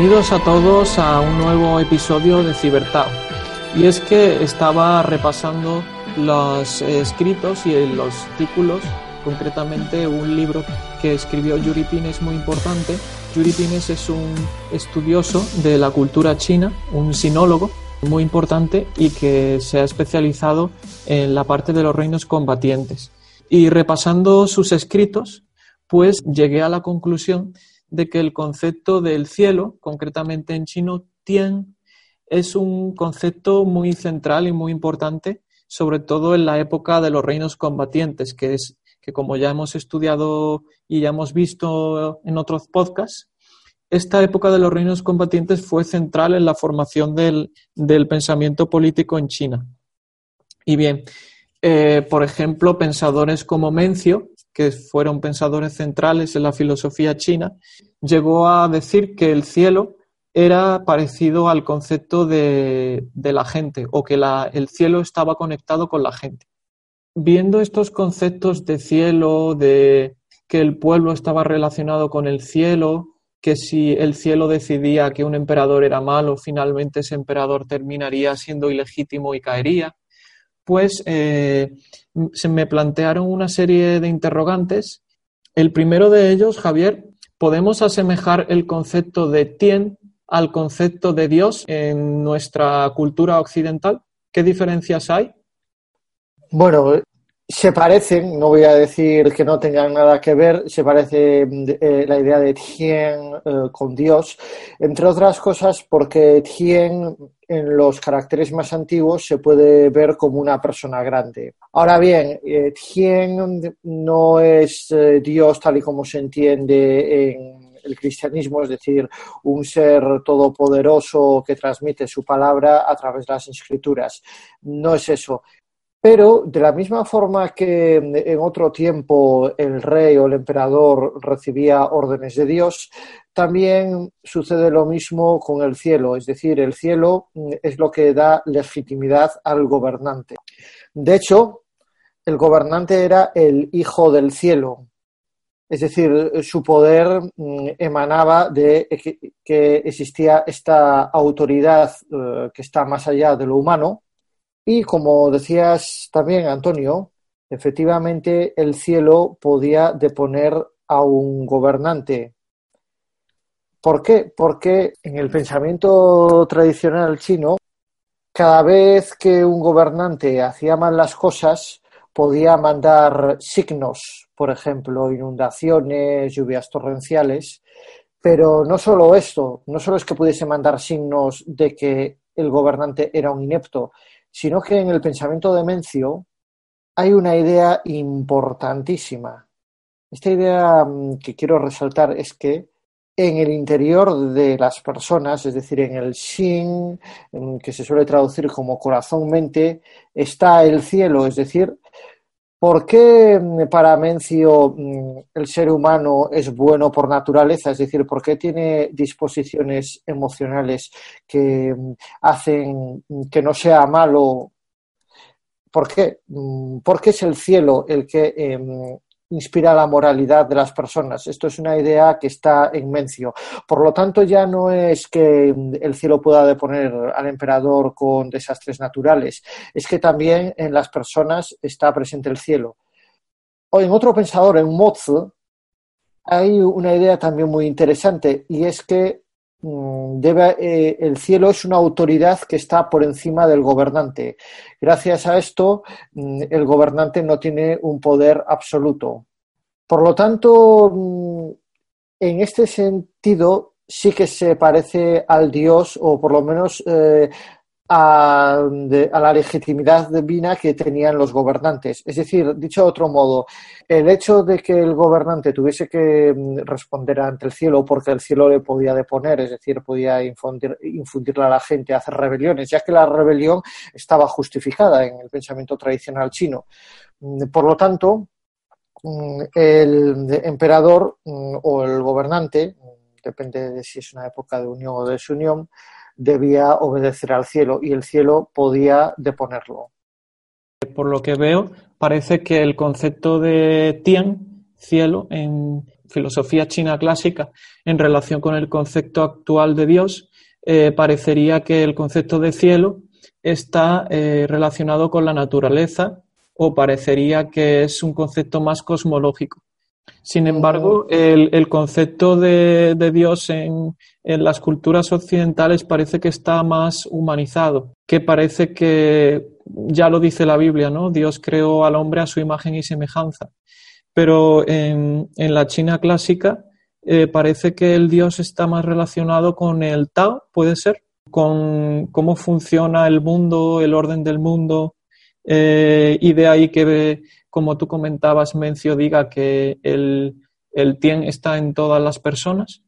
Bienvenidos a todos a un nuevo episodio de Cibertao. Y es que estaba repasando los escritos y los artículos, concretamente un libro que escribió Yuri Pines muy importante. Yuri Pines es un estudioso de la cultura china, un sinólogo muy importante y que se ha especializado en la parte de los reinos combatientes. Y repasando sus escritos, pues llegué a la conclusión de que el concepto del cielo, concretamente en chino, Tien, es un concepto muy central y muy importante, sobre todo en la época de los reinos combatientes, que es que como ya hemos estudiado y ya hemos visto en otros podcasts, esta época de los reinos combatientes fue central en la formación del, pensamiento político en China. Y bien, eh, por ejemplo, pensadores como Mencio, que fueron pensadores centrales en la filosofía china, llegó a decir que el cielo era parecido al concepto de, la gente o que el cielo estaba conectado con la gente. Viendo estos conceptos de cielo, de que el pueblo estaba relacionado con el cielo, que si el cielo decidía que un emperador era malo, finalmente ese emperador terminaría siendo ilegítimo y caería, pues se me plantearon una serie de interrogantes. El primero de ellos, Javier, ¿podemos asemejar el concepto de Tien al concepto de Dios en nuestra cultura occidental? ¿Qué diferencias hay? Bueno, se parecen, no voy a decir que no tengan nada que ver, se parece eh, la idea de Tien eh, con Dios, entre otras cosas porque Tien en los caracteres más antiguos se puede ver como una persona grande. Ahora bien, eh, Tien no es Dios tal y como se entiende en el cristianismo, es decir, un ser todopoderoso que transmite su palabra a través de las escrituras. No es eso. Pero de la misma forma que en otro tiempo el rey o el emperador recibía órdenes de Dios, también sucede lo mismo con el cielo, es decir, el cielo es lo que da legitimidad al gobernante. De hecho, el gobernante era el hijo del cielo, es decir, su poder mm, emanaba de que, existía esta autoridad eh, que está más allá de lo humano y como decías también, Antonio, efectivamente el cielo podía deponer a un gobernante. ¿Por qué? Porque en el pensamiento tradicional chino, cada vez que un gobernante hacía mal las cosas, podía mandar signos, por ejemplo, inundaciones, lluvias torrenciales, pero no solo esto, no solo es que pudiese mandar signos de que el gobernante era un inepto, sino que en el pensamiento de Mencio hay una idea importantísima. Esta idea mm, que quiero resaltar es que en el interior de las personas, es decir, en el Shin, que se suele traducir como corazón-mente, está el cielo, es decir, ¿Por qué mm, para Mencio mm, el ser humano es bueno por naturaleza? Es decir, ¿por qué tiene disposiciones emocionales que mm, hacen que no sea malo? ¿Por qué? Porque es el cielo el que em, inspira la moralidad de las personas. Esto es una idea que está en mencio. Por lo tanto, ya no es que el cielo pueda deponer al emperador con desastres naturales, es que también en las personas está presente el cielo. O en otro pensador, en Mozu, hay una idea también muy interesante y es que Debe, eh, el cielo es una autoridad que está por encima del gobernante. Gracias a esto, mm, el gobernante no tiene un poder absoluto. Por lo tanto, mm, en este sentido, sí que se parece al Dios, o por lo menos eh, a, la legitimidad divina que tenían los gobernantes. Es decir, dicho de otro modo, el hecho de que el gobernante tuviese que mm, responder ante el cielo porque el cielo le podía deponer, es decir, podía infundir, infundirle a la gente a hacer rebeliones, ya que la rebelión estaba justificada en el pensamiento tradicional chino. Mm, por lo tanto, Mm, el emperador o el gobernante, depende de si es una época de unión o desunión, debía obedecer al cielo y el cielo podía deponerlo. Por lo que veo, parece que el concepto de Tien, cielo, en filosofía china clásica en relación con el concepto actual de Dios, eh, parecería que el concepto de cielo está eh, relacionado con la naturaleza o parecería que es un concepto más cosmológico. Sin embargo, el, concepto de, Dios en, las culturas occidentales parece que está más humanizado, que parece que, ya lo dice la Biblia, ¿no? Dios creó al hombre a su imagen y semejanza. Pero en, la China clásica eh, parece que el Dios está más relacionado con el Tao, puede ser, con cómo funciona el mundo, el orden del mundo, eh, y de ahí que, como tú comentabas, Mencio diga que el, el Tien está en todas las personas.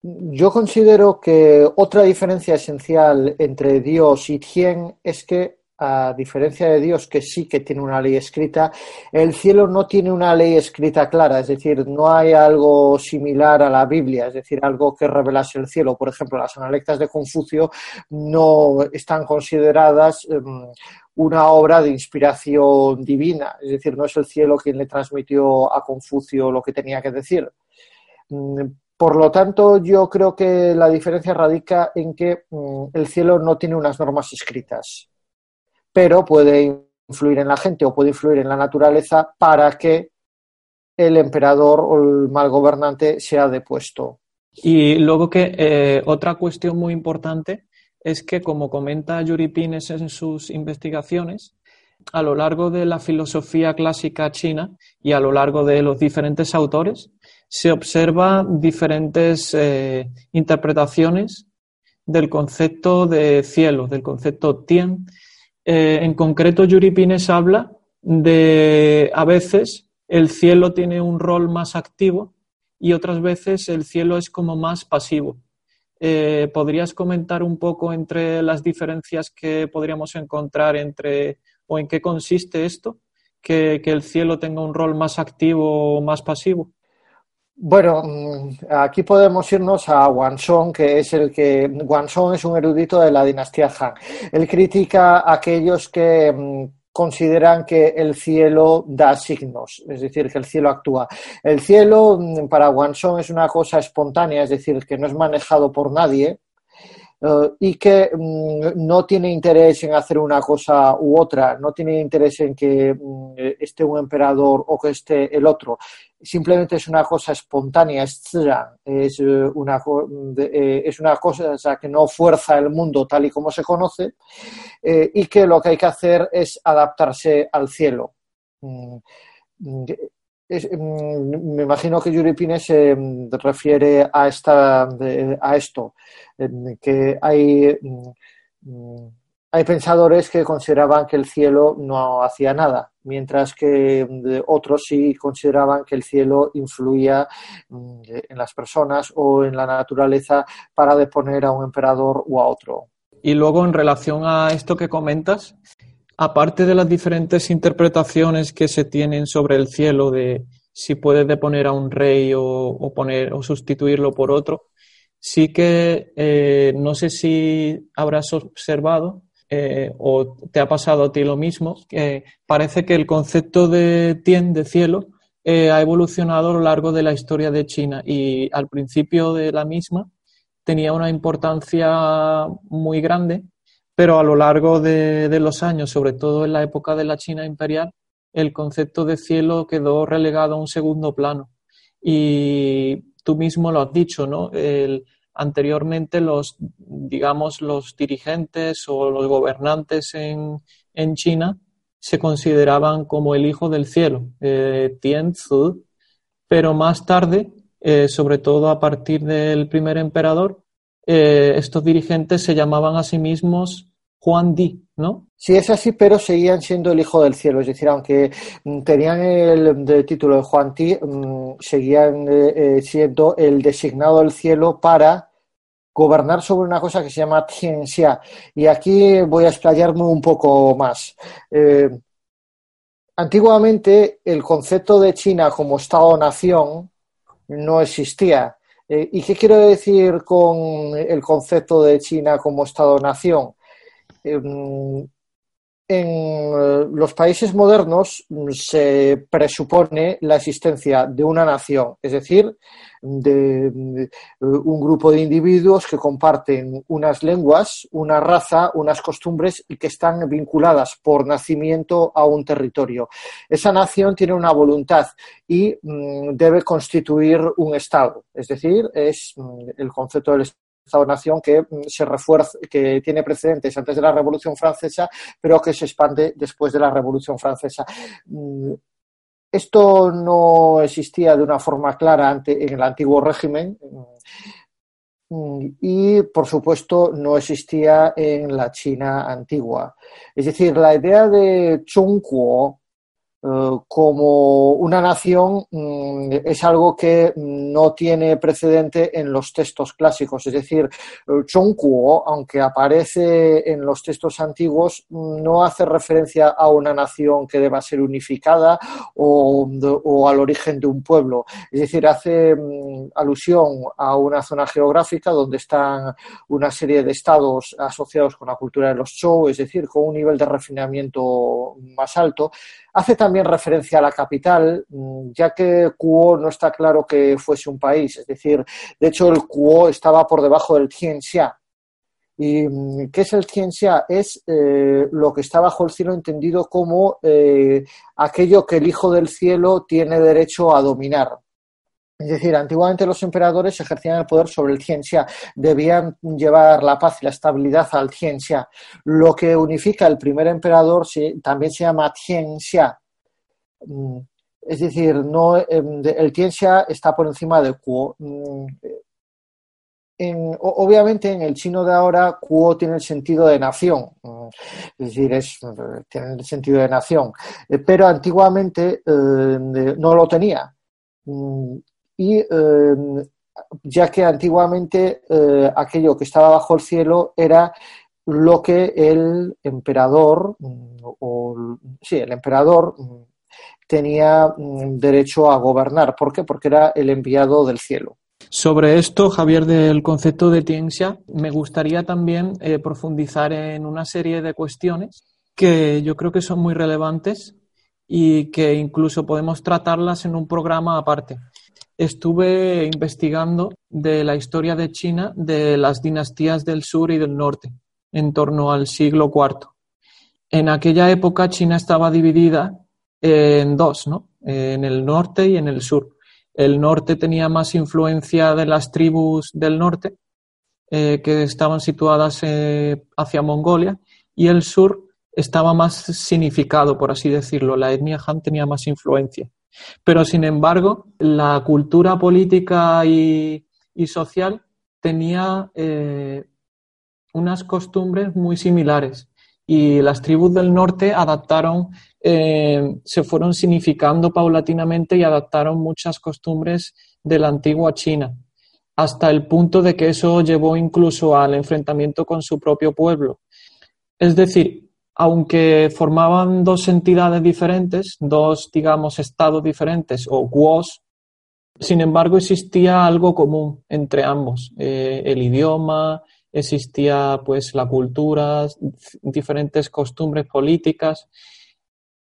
Yo considero que otra diferencia esencial entre Dios y Tien es que a diferencia de Dios, que sí que tiene una ley escrita, el cielo no tiene una ley escrita clara, es decir, no hay algo similar a la Biblia, es decir, algo que revelase el cielo. Por ejemplo, las analectas de Confucio no están consideradas em, una obra de inspiración divina, es decir, no es el cielo quien le transmitió a Confucio lo que tenía que decir. Mm, por lo tanto, yo creo que la diferencia radica en que mm, el cielo no tiene unas normas escritas pero puede influir en la gente o puede influir en la naturaleza para que el emperador o el mal gobernante sea depuesto. Y luego que eh, otra cuestión muy importante es que, como comenta Yuri Pines en sus investigaciones, a lo largo de la filosofía clásica china y a lo largo de los diferentes autores, se observa diferentes eh, interpretaciones del concepto de cielo, del concepto tien, eh, en concreto, Yuri Pines habla de a veces el cielo tiene un rol más activo y otras veces el cielo es como más pasivo. Eh, ¿Podrías comentar un poco entre las diferencias que podríamos encontrar entre o en qué consiste esto? Que, el cielo tenga un rol más activo o más pasivo. Bueno, mm, aquí podemos irnos a Song, que es el que Song es un erudito de la dinastía Han. Él critica a aquellos que mm, consideran que el cielo da signos, es decir, que el cielo actúa. El cielo mm, para Song es una cosa espontánea, es decir, que no es manejado por nadie, eh, y que no tiene interés en hacer una cosa u otra, no tiene interés en que esté un emperador o que esté el otro, simplemente es una cosa espontánea, es eh, una, eh, es una cosa que no fuerza el mundo tal y como se conoce y que lo que hay que hacer es adaptarse al cielo. Mm, mm, me imagino que Yuri Pines se refiere a, esta, a esto, que hay hay pensadores que consideraban que el cielo no hacía nada, mientras que otros sí consideraban que el cielo influía en las personas o en la naturaleza para deponer a un emperador o a otro. Y luego, en relación a esto que comentas, aparte de las diferentes interpretaciones que se tienen sobre el cielo, de si puede deponer a un rey o, poner o sustituirlo por otro, sí que eh, no sé si habrás observado eh, o te ha pasado a ti lo mismo, parece que el concepto de tien, de cielo, eh, ha evolucionado a lo largo de la historia de China y al principio de la misma tenía una importancia muy grande, pero a lo largo de, los años, sobre todo en la época de la China imperial, el concepto de cielo quedó relegado a un segundo plano. Y tú mismo lo has dicho, ¿no? Anteriormente los, digamos, los dirigentes o los gobernantes en, en China se consideraban como el hijo del cielo, eh, Tianzi, pero más tarde, eh, sobre todo a partir del primer emperador, eh, estos dirigentes se llamaban a sí mismos Juan Di, ¿no? Sí, es así, pero seguían siendo el hijo del cielo, es decir, aunque mm, tenían el, título de Juan Di, mm, seguían siendo el designado del cielo para gobernar sobre una cosa que se llama ciencia. Y aquí voy a explayarme un poco más. Eh, antiguamente el concepto de China como Estado-nación no existía. Eh, ¿Y qué quiero decir con el concepto de China como Estado-nación? En eh, los países modernos mm, se presupone la existencia de una nación, es decir, de, eh, un grupo de individuos que comparten unas lenguas, una raza, unas costumbres y que están vinculadas por nacimiento a un territorio. Esa nación tiene una voluntad y mm, debe constituir un Estado, es decir, es mm, el concepto del Estado Estado-nación que mm, se refuerza, que tiene precedentes antes de la Revolución Francesa, pero que se expande después de la Revolución Francesa. Mm, esto no existía de una forma clara en el antiguo régimen mm, y, por supuesto, no existía en la China antigua. Es decir, la idea de Zhongguo eh, como una nación mm, es algo que no tiene precedente en los textos clásicos. Es decir, Zhongguo, aunque aparece en los textos antiguos, no hace referencia a una nación que deba ser unificada o, o al origen de un pueblo. Es decir, hace mm, alusión a una zona geográfica donde están una serie de estados asociados con la cultura de los Zhou, es decir, con un nivel de refinamiento más alto Hace también referencia a la capital, mm, ya que Kuo no está claro que fuese un país, es decir, de hecho el Kuo estaba por debajo del Tianxia. ¿Y mm, qué es el Tianxia? Es eh, lo que está bajo el cielo entendido como eh, aquello que el Hijo del Cielo tiene derecho a dominar. Es decir, antiguamente los emperadores ejercían el poder sobre el Tianxia, debían llevar la paz y la estabilidad al Tianxia. Lo que unifica el primer emperador también se llama Tianxia. Mm, es decir, no, em, el Tianxia está por encima de Kuo. Mm, obviamente en el chino de ahora Kuo tiene el sentido de nación, mm, es decir, tiene el sentido de nación, eh, pero antiguamente eh, no lo tenía. Y ya que antiguamente eh, aquello que estaba bajo el cielo era lo que el emperador o sí, el emperador tenía mm, derecho a gobernar. ¿Por qué? Porque era el enviado del cielo. Sobre esto, Javier, del concepto de Tianxia, me gustaría también eh, profundizar en una serie de cuestiones que yo creo que son muy relevantes y que incluso podemos tratarlas en un programa aparte estuve investigando de la historia de China de las dinastías del sur y del norte, en torno al siglo IV. En aquella época China estaba dividida en dos, ¿no? En el norte y en el sur. El norte tenía más influencia de las tribus del norte, eh, que estaban situadas eh, hacia Mongolia, y el sur estaba más significado, por así decirlo. La etnia Han tenía más influencia. Pero, sin embargo, la cultura política y, social tenía eh, unas costumbres muy similares y las tribus del norte adaptaron, eh, se fueron significando paulatinamente y adaptaron muchas costumbres de la antigua China, hasta el punto de que eso llevó incluso al enfrentamiento con su propio pueblo. Es decir, aunque formaban dos entidades diferentes, dos, digamos, estados diferentes o guos, sin embargo existía algo común entre ambos, eh, el idioma, existía pues la cultura, diferentes costumbres políticas.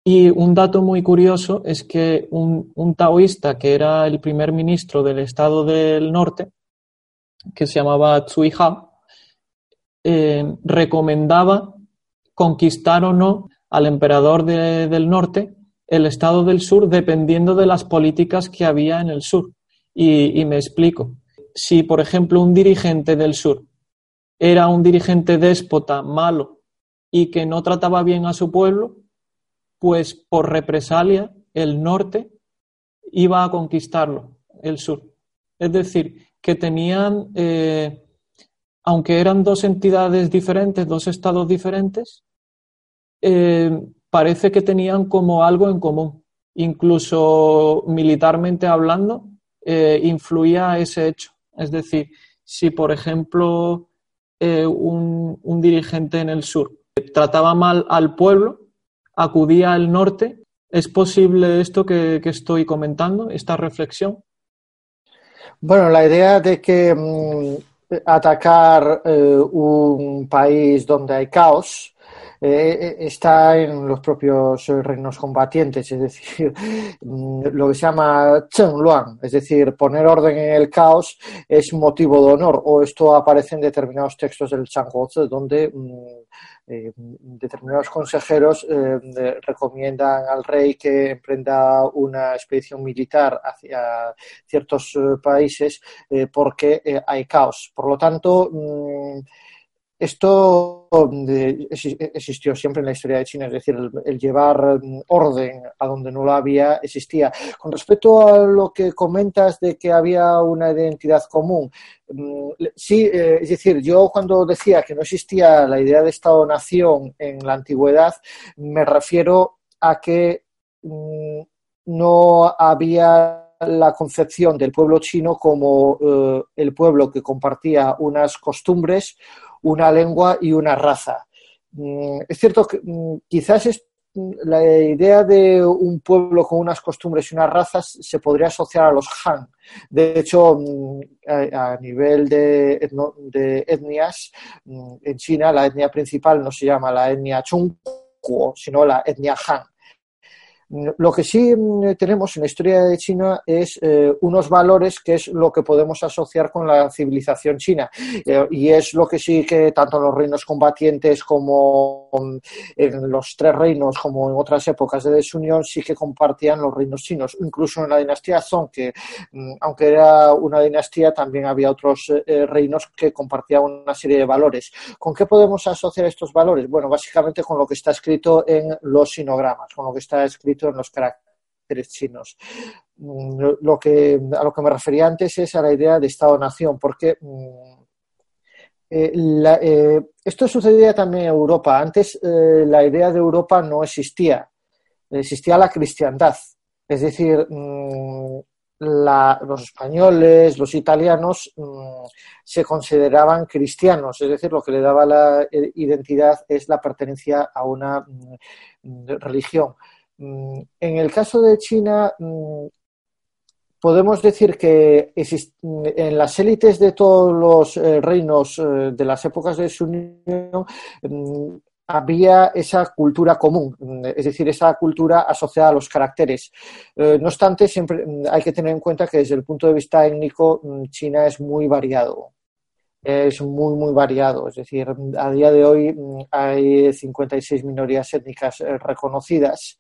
Y un dato muy curioso es que un, taoísta que era el primer ministro del estado del norte, que se llamaba Tsui Ha, eh, recomendaba conquistar o no al emperador del norte el estado del sur dependiendo de las políticas que había en el sur. Y, me explico. Si, por ejemplo, un dirigente del sur era un dirigente déspota, malo, y que no trataba bien a su pueblo, pues por represalia el norte iba a conquistarlo, el sur. Es decir, que tenían, eh, aunque eran dos entidades diferentes, dos estados diferentes, eh, parece que tenían como algo en común. Incluso militarmente hablando, eh, influía ese hecho. Es decir, si por ejemplo eh, un, dirigente en el sur trataba mal al pueblo, acudía al norte, ¿es posible esto que, estoy comentando, esta reflexión? Bueno, la idea de que mm, atacar un país donde hay caos está en los propios reinos combatientes, es decir, mm, lo que se llama Chen Luan, es decir, poner orden en el caos es motivo de honor, o esto aparece en determinados textos del Chang'ozi, donde mm, eh, determinados consejeros eh, recomiendan al rey que emprenda una expedición militar hacia ciertos eh, países porque hay caos. Por lo tanto, mm, esto existió siempre en la historia de China, es decir, el, llevar mm, orden a donde no lo había existía. Con respecto a lo que comentas de que había una identidad común, mm, sí, eh, es decir, yo cuando decía que no existía la idea de Estado-nación en la antigüedad, me refiero a que mm, no había la concepción del pueblo chino como eh, el pueblo que compartía unas costumbres, una lengua y una raza. Mm, es cierto que mm, quizás es, mm, la idea de un pueblo con unas costumbres y unas razas se podría asociar a los Han. De hecho, a, nivel de, de, etnias, en China la etnia principal no se llama la etnia Chungguo, sino la etnia Han. Lo que sí mm, tenemos en la historia de China es eh, unos valores que es lo que podemos asociar con la civilización china eh, y es lo que sí que tanto en los reinos combatientes como en los tres reinos como en otras épocas de desunión sí que compartían los reinos chinos. Incluso en la dinastía Song, que mm, aunque era una dinastía también había otros eh, reinos que compartían una serie de valores. ¿Con qué podemos asociar estos valores? Bueno, básicamente con lo que está escrito en los sinogramas, con lo que está escrito en los caracteres chinos. Mm, lo que, a lo que me refería antes es a la idea de Estado-nación, porque mm, eh, eh, esto sucedía también en Europa. Antes eh, la idea de Europa no existía, existía la cristiandad. Es decir, mm, los españoles, los italianos se consideraban cristianos, es decir, lo que le daba la identidad es la pertenencia a una religión. Mm, en el caso de China, mm, podemos decir que mm, en las élites de todos los eh, reinos eh, de las épocas de su unión había esa cultura común, es decir, esa cultura asociada a los caracteres. Eh, no obstante, siempre hay que tener en cuenta que desde el punto de vista étnico China es muy variado es muy, muy variado. Es decir, a día de hoy mm, hay 56 minorías étnicas eh, reconocidas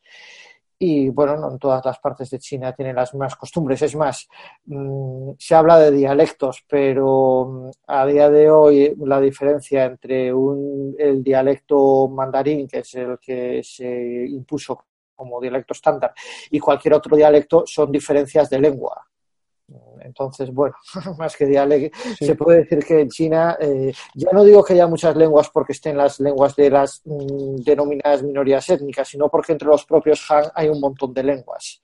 y, bueno, no en todas las partes de China tienen las mismas costumbres. Es más, mm, se habla de dialectos, pero mm, a día de hoy la diferencia entre un, el dialecto mandarín, que es el que se impuso como dialecto estándar, y cualquier otro dialecto son diferencias de lengua. Entonces, bueno, más que dialecto, se puede decir que en China, eh, ya no digo que haya muchas lenguas porque estén las lenguas de las mm, denominadas minorías étnicas, sino porque entre los propios Han hay un montón de lenguas.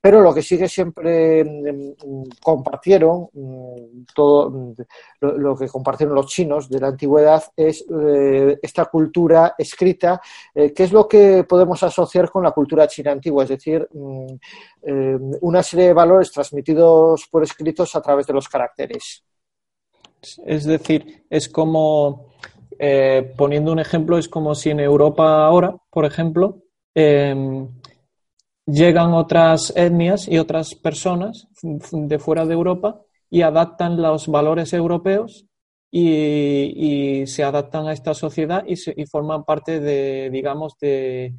Pero lo que sí que siempre mm, compartieron, mm, todo lo, que compartieron los chinos de la antigüedad es eh, esta cultura escrita, eh, que es lo que podemos asociar con la cultura china antigua, es decir, una serie de valores transmitidos por escrito a través de los caracteres. Es decir, es como, eh, poniendo un ejemplo, es como si en Europa ahora, por ejemplo, em, llegan otras etnias y otras personas de fuera de Europa y adaptan los valores europeos y, se adaptan a esta sociedad y, forman parte de, digamos, de,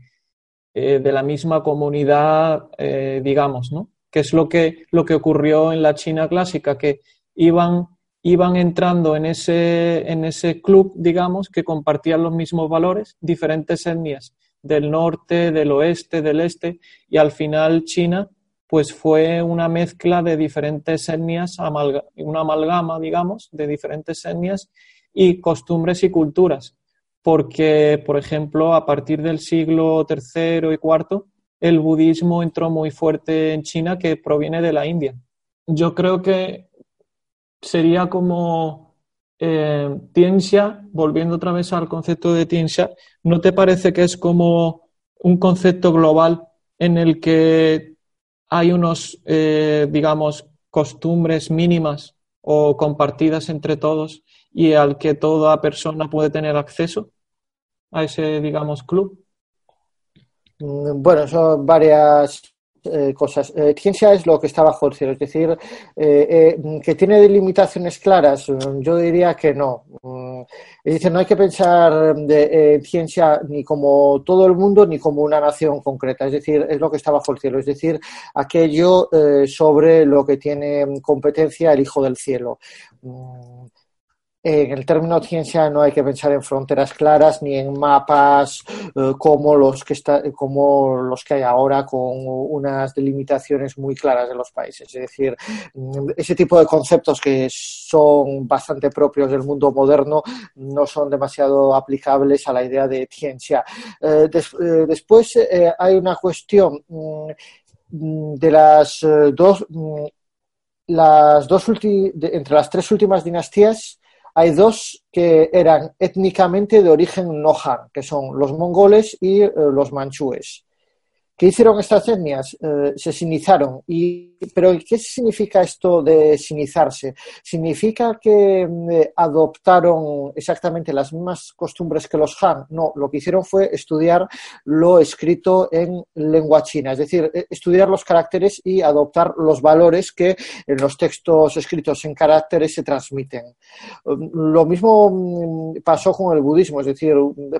eh, la misma comunidad, eh, digamos, ¿no? Que es lo que, lo que ocurrió en la China clásica, que iban, iban entrando en ese, en ese club, digamos, que compartían los mismos valores, diferentes etnias del norte, del oeste, del este, y al final China pues fue una mezcla de diferentes etnias, una amalgama, digamos, de diferentes etnias y costumbres y culturas. Porque, por ejemplo, a partir del siglo III y IV, el budismo entró muy fuerte en China que proviene de la India. Yo creo que sería como eh, Tianxia, volviendo otra vez al concepto de Tianxia, ¿no te parece que es como un concepto global en el que hay unos, eh, digamos, costumbres mínimas o compartidas entre todos y al que toda persona puede tener acceso? a ese, digamos, club? Mm, bueno, son varias eh, cosas. Eh, ciencia es lo que está bajo el cielo, es decir, eh, que tiene delimitaciones claras, mm, yo diría que no. Mm, es decir, no hay que pensar en ciencia ni como todo el mundo ni como una nación concreta, es decir, es lo que está bajo el cielo, es decir, aquello sobre lo que tiene competencia el Hijo del Cielo en el término ciencia no hay que pensar en fronteras claras ni en mapas eh, como, los que como los que hay ahora con unas delimitaciones muy claras de los países. Es decir, mm, ese tipo de conceptos que son bastante propios del mundo moderno no son demasiado aplicables a la idea de ciencia. Eh, eh, después hay una cuestión mm, de las dos, mm, las dos entre las tres últimas dinastías hay dos que eran étnicamente de origen no Han, que son los mongoles y eh, los manchúes. ¿Qué hicieron estas etnias? Eh, se sinizaron. ¿Pero qué significa esto de sinizarse? ¿Significa que mm, eh, adoptaron exactamente las mismas costumbres que los Han? No, lo que hicieron fue estudiar lo escrito en lengua china, es decir, eh, estudiar los caracteres y adoptar los valores que en los textos escritos en caracteres se transmiten. Mm, lo mismo mm, pasó con el budismo, es decir,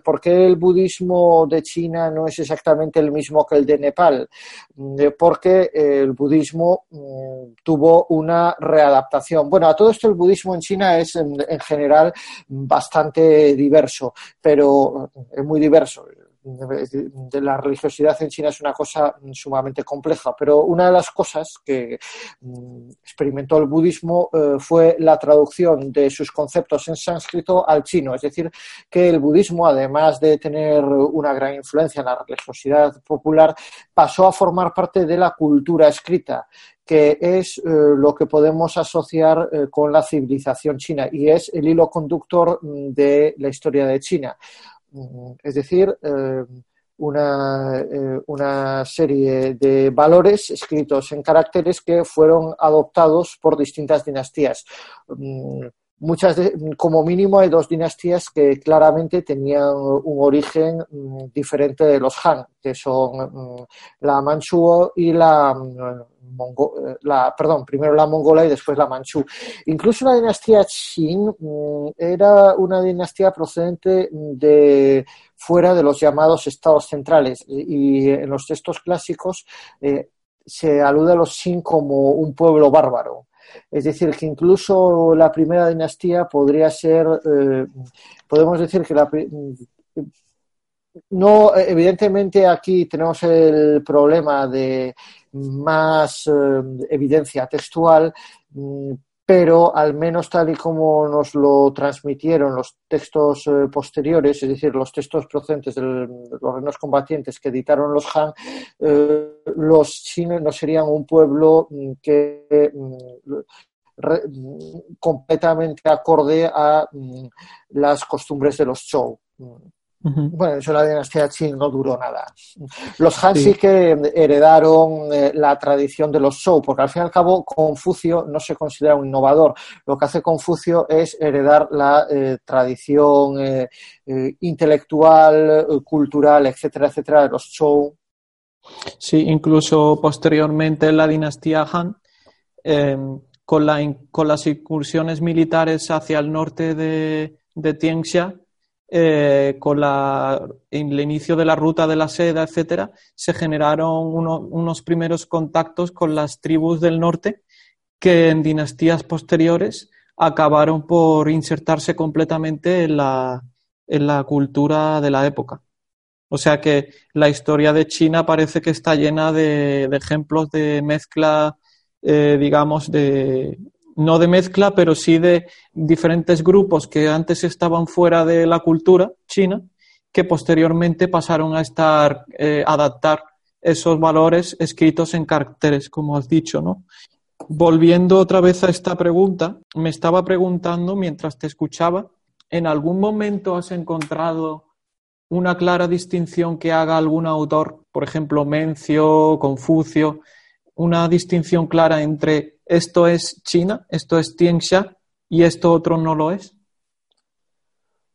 ¿por qué el budismo de China no es exactamente el mismo que el de Nepal, mm, eh, porque el budismo mm, tuvo una readaptación. Bueno, a todo esto el budismo en China es en, general bastante diverso, pero es muy diverso de la religiosidad en China es una cosa sumamente compleja, pero una de las cosas que mm, experimentó el budismo eh, fue la traducción de sus conceptos en sánscrito al chino, es decir, que el budismo, además de tener una gran influencia en la religiosidad popular, pasó a formar parte de la cultura escrita que es eh, lo que podemos asociar eh, con la civilización china y es el hilo conductor mm, de la historia de China. Es decir, eh, una, eh, una, serie de valores escritos en caracteres que fueron adoptados por distintas dinastías. Mm, muchas como mínimo hay dos dinastías que claramente tenían un origen mm, diferente de los Han, que son mm, la Manchuo y la eh, la, perdón, primero la mongola y después la manchú. Incluso la dinastía Qin mm, era una dinastía procedente de fuera de los llamados estados centrales y en los textos clásicos eh, se alude a los Qin como un pueblo bárbaro. Es decir, que incluso la primera dinastía podría ser, eh, podemos decir que la, no, evidentemente aquí tenemos el problema de más eh, evidencia textual, mm, pero al menos tal y como nos lo transmitieron los textos eh, posteriores, es decir, los textos procedentes de los reinos combatientes que editaron los Han, eh, los chinos no serían un pueblo mm, que mm, completamente acorde a las costumbres de los Zhou. Bueno, eso la dinastía Qing no duró nada. Los Han sí, que heredaron eh, la tradición de los Zhou, porque al fin y al cabo Confucio no se considera un innovador. Lo que hace Confucio es heredar la eh, tradición eh, intelectual, cultural, etcétera, etcétera, de los Zhou. Sí, incluso posteriormente en la dinastía Han, em, con, la, con las incursiones militares hacia el norte de, de Tianxia, eh, con la, el inicio de la ruta de la seda, etcétera, se generaron unos primeros contactos con las tribus del norte que en dinastías posteriores acabaron por insertarse completamente en la, en la cultura de la época. O sea que la historia de China parece que está llena de, ejemplos de mezcla, eh, digamos, de, no de mezcla, pero sí de diferentes grupos que antes estaban fuera de la cultura china, que posteriormente pasaron a estar, eh, adaptar esos valores escritos en caracteres, como has dicho, ¿no? Volviendo otra vez a esta pregunta, me estaba preguntando mientras te escuchaba, ¿en algún momento has encontrado una clara distinción que haga algún autor, por ejemplo, Mencio, Confucio, una distinción clara entre esto es China, esto es Tianxia y esto otro no lo es?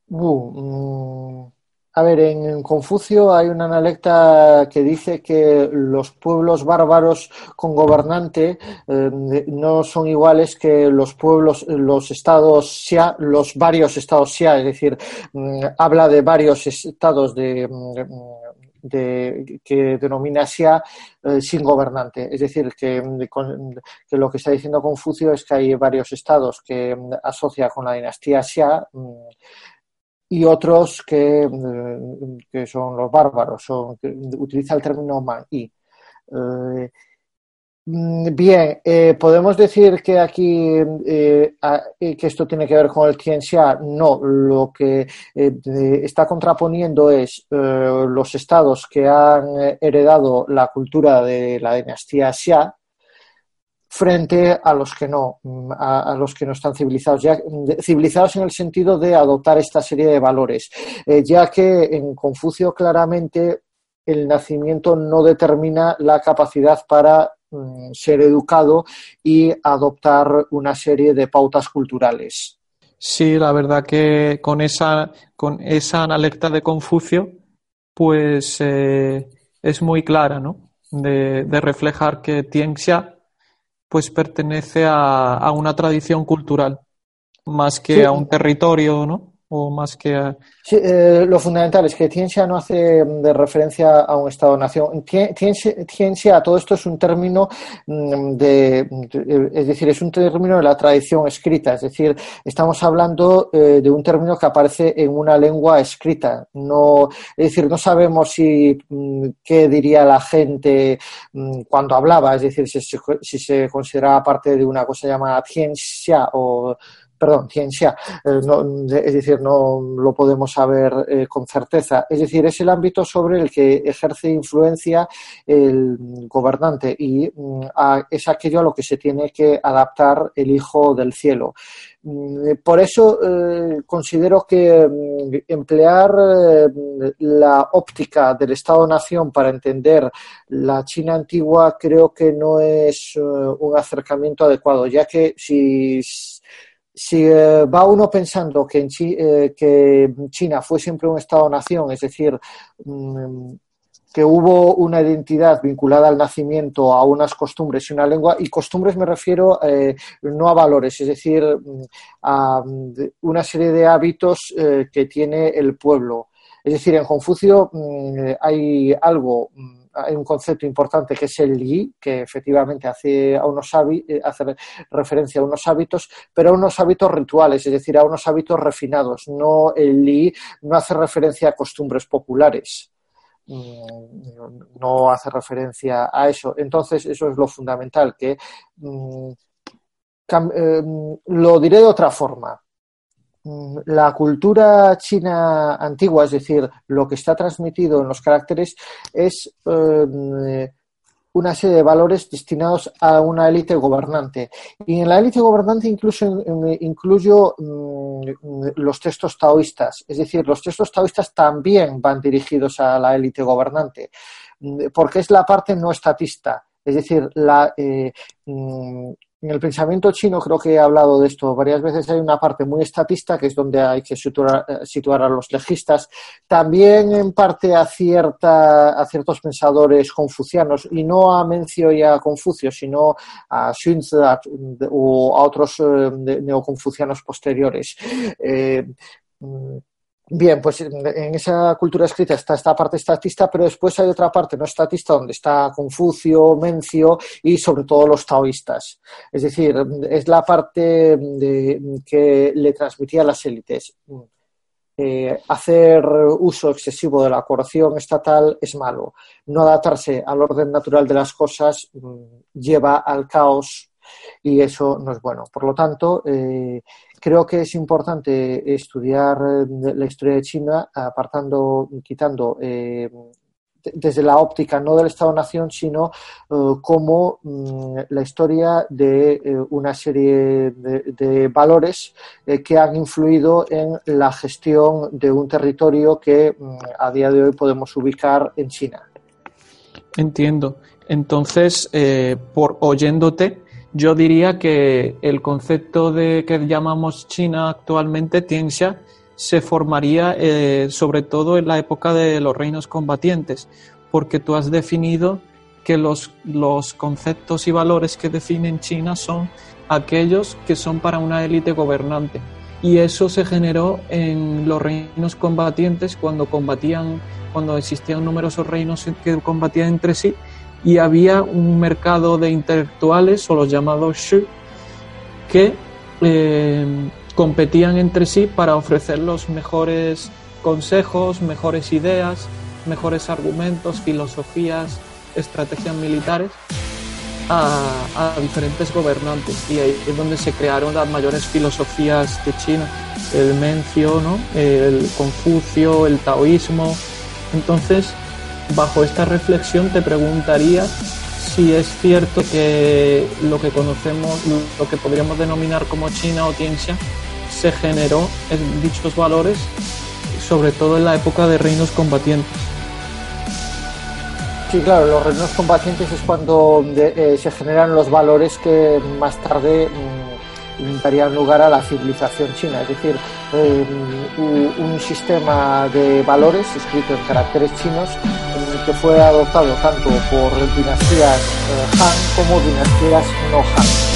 Uh, mm, a ver, en Confucio hay una analecta que dice que los pueblos bárbaros con gobernante eh, no son iguales que los pueblos, los estados Xia, los varios estados Xia, es decir, mm, habla de varios estados de, mm, que denomina Xia eh, sin gobernante. Es decir, que, que, lo que está diciendo Confucio es que hay varios estados que mm, asocia con la dinastía Xia y otros que, mm, que son los bárbaros, utiliza el término man eh, mm, bien, eh, podemos decir que aquí eh, que esto tiene que ver con el Tianxia. No, lo que está contraponiendo es los estados que han heredado la cultura de la dinastía Xia, frente a los que no, a, los que no están civilizados, ya, civilizados en el sentido de adoptar esta serie de valores, eh, ya que en Confucio claramente el nacimiento no determina la capacidad para mm, ser educado y adoptar una serie de pautas culturales. Sí, la verdad que con esa, con esa analecta de Confucio, pues eh, es muy clara, ¿no? De, de reflejar que Tianxia pues pertenece a, una tradición cultural más que a un territorio, ¿no? O más que Sí, eh, lo fundamental es que Ciencia no hace mm, de referencia a un Estado-nación. Ciencia, todo esto es un término mm, de, es decir, es un término de la tradición escrita, es decir, estamos hablando eh, de un término que aparece en una lengua escrita. No, es decir, no sabemos si mm, qué diría la gente cuando hablaba, es decir, si, si se consideraba parte de una cosa llamada ciencia o perdón, ciencia, eh, es decir, no lo podemos saber eh, con certeza. Es decir, es el ámbito sobre el que ejerce influencia el gobernante y mm, es aquello a lo que se tiene que adaptar el Hijo del Cielo. Mm, por eso eh, considero que mm, emplear la óptica del Estado-Nación para entender la China antigua creo que no es un acercamiento adecuado, ya que si si eh, va uno pensando que, en eh, que China fue siempre un Estado-nación, es decir, mm, que hubo una identidad vinculada al nacimiento, a unas costumbres y una lengua, y costumbres me refiero eh, no a valores, es decir, mm, a mm, una serie de hábitos que tiene el pueblo. Es decir, en Confucio hay algo hay un concepto importante que es el Li, que efectivamente hace, a unos eh, hace referencia a unos hábitos, pero a unos hábitos rituales, es decir, a unos hábitos refinados. No el Li no hace referencia a costumbres populares mm, no hace referencia a eso. Entonces, eso es lo fundamental, que mm, eh, lo diré de otra forma. Mm, la cultura china antigua, es decir, lo que está transmitido en los caracteres, es eh, una serie de valores destinados a una élite gobernante. Y en la élite gobernante incluso incluyo mm, los textos taoístas, es decir, los textos taoístas también van dirigidos a la élite gobernante, mm, porque es la parte no estatista. Es decir, la, eh, en el pensamiento chino creo que he hablado de esto varias veces. Hay una parte muy estatista, que es donde hay que situar, eh, a los legistas. También en parte a, cierta, a ciertos pensadores confucianos, y no a Mencio y a Confucio, sino a Xunzi o a otros eh, neoconfucianos posteriores. Eh, mm, Bien, pues en esa cultura escrita está esta parte estatista, pero después hay otra parte no estatista donde está Confucio, Mencio y sobre todo los taoístas. Es decir, es la parte que le transmitía a las élites. Eh, hacer uso excesivo de la coerción estatal es malo. No adaptarse al orden natural de las cosas mm, lleva al caos y eso no es bueno. Por lo tanto, eh, creo que es importante estudiar eh, la historia de China apartando, quitando eh, desde la óptica no del Estado-Nación, sino como mm, la historia de una serie de, valores que han influido en la gestión de un territorio que mm, a día de hoy podemos ubicar en China. Entiendo. Entonces, por oyéndote, yo diría que el concepto de que llamamos China actualmente, Tianxia, se formaría eh, sobre todo en la época de los reinos combatientes, porque tú has definido que los, los conceptos y valores que definen China son aquellos que son para una élite gobernante. Y eso se generó en los reinos combatientes cuando combatían, cuando existían numerosos reinos que combatían entre sí y había un mercado de intelectuales o los llamados shu que eh, competían entre sí para ofrecer los mejores consejos, mejores ideas, mejores argumentos, filosofías, estrategias militares a, diferentes gobernantes y ahí es donde se crearon las mayores filosofías de China, el Mencio, el Confucio, el taoísmo. Entonces, bajo esta reflexión te preguntaría si es cierto que lo que conocemos, lo que podríamos denominar como China o Tianxia, se generó en dichos valores, sobre todo en la época de reinos combatientes. Sí, claro, los reinos combatientes es cuando eh, se generan los valores que más tarde mm, darían lugar a la civilización china, es decir, eh, un, sistema de valores escrito en caracteres chinos que fue adoptado tanto por dinastías eh, Han como dinastías no Han.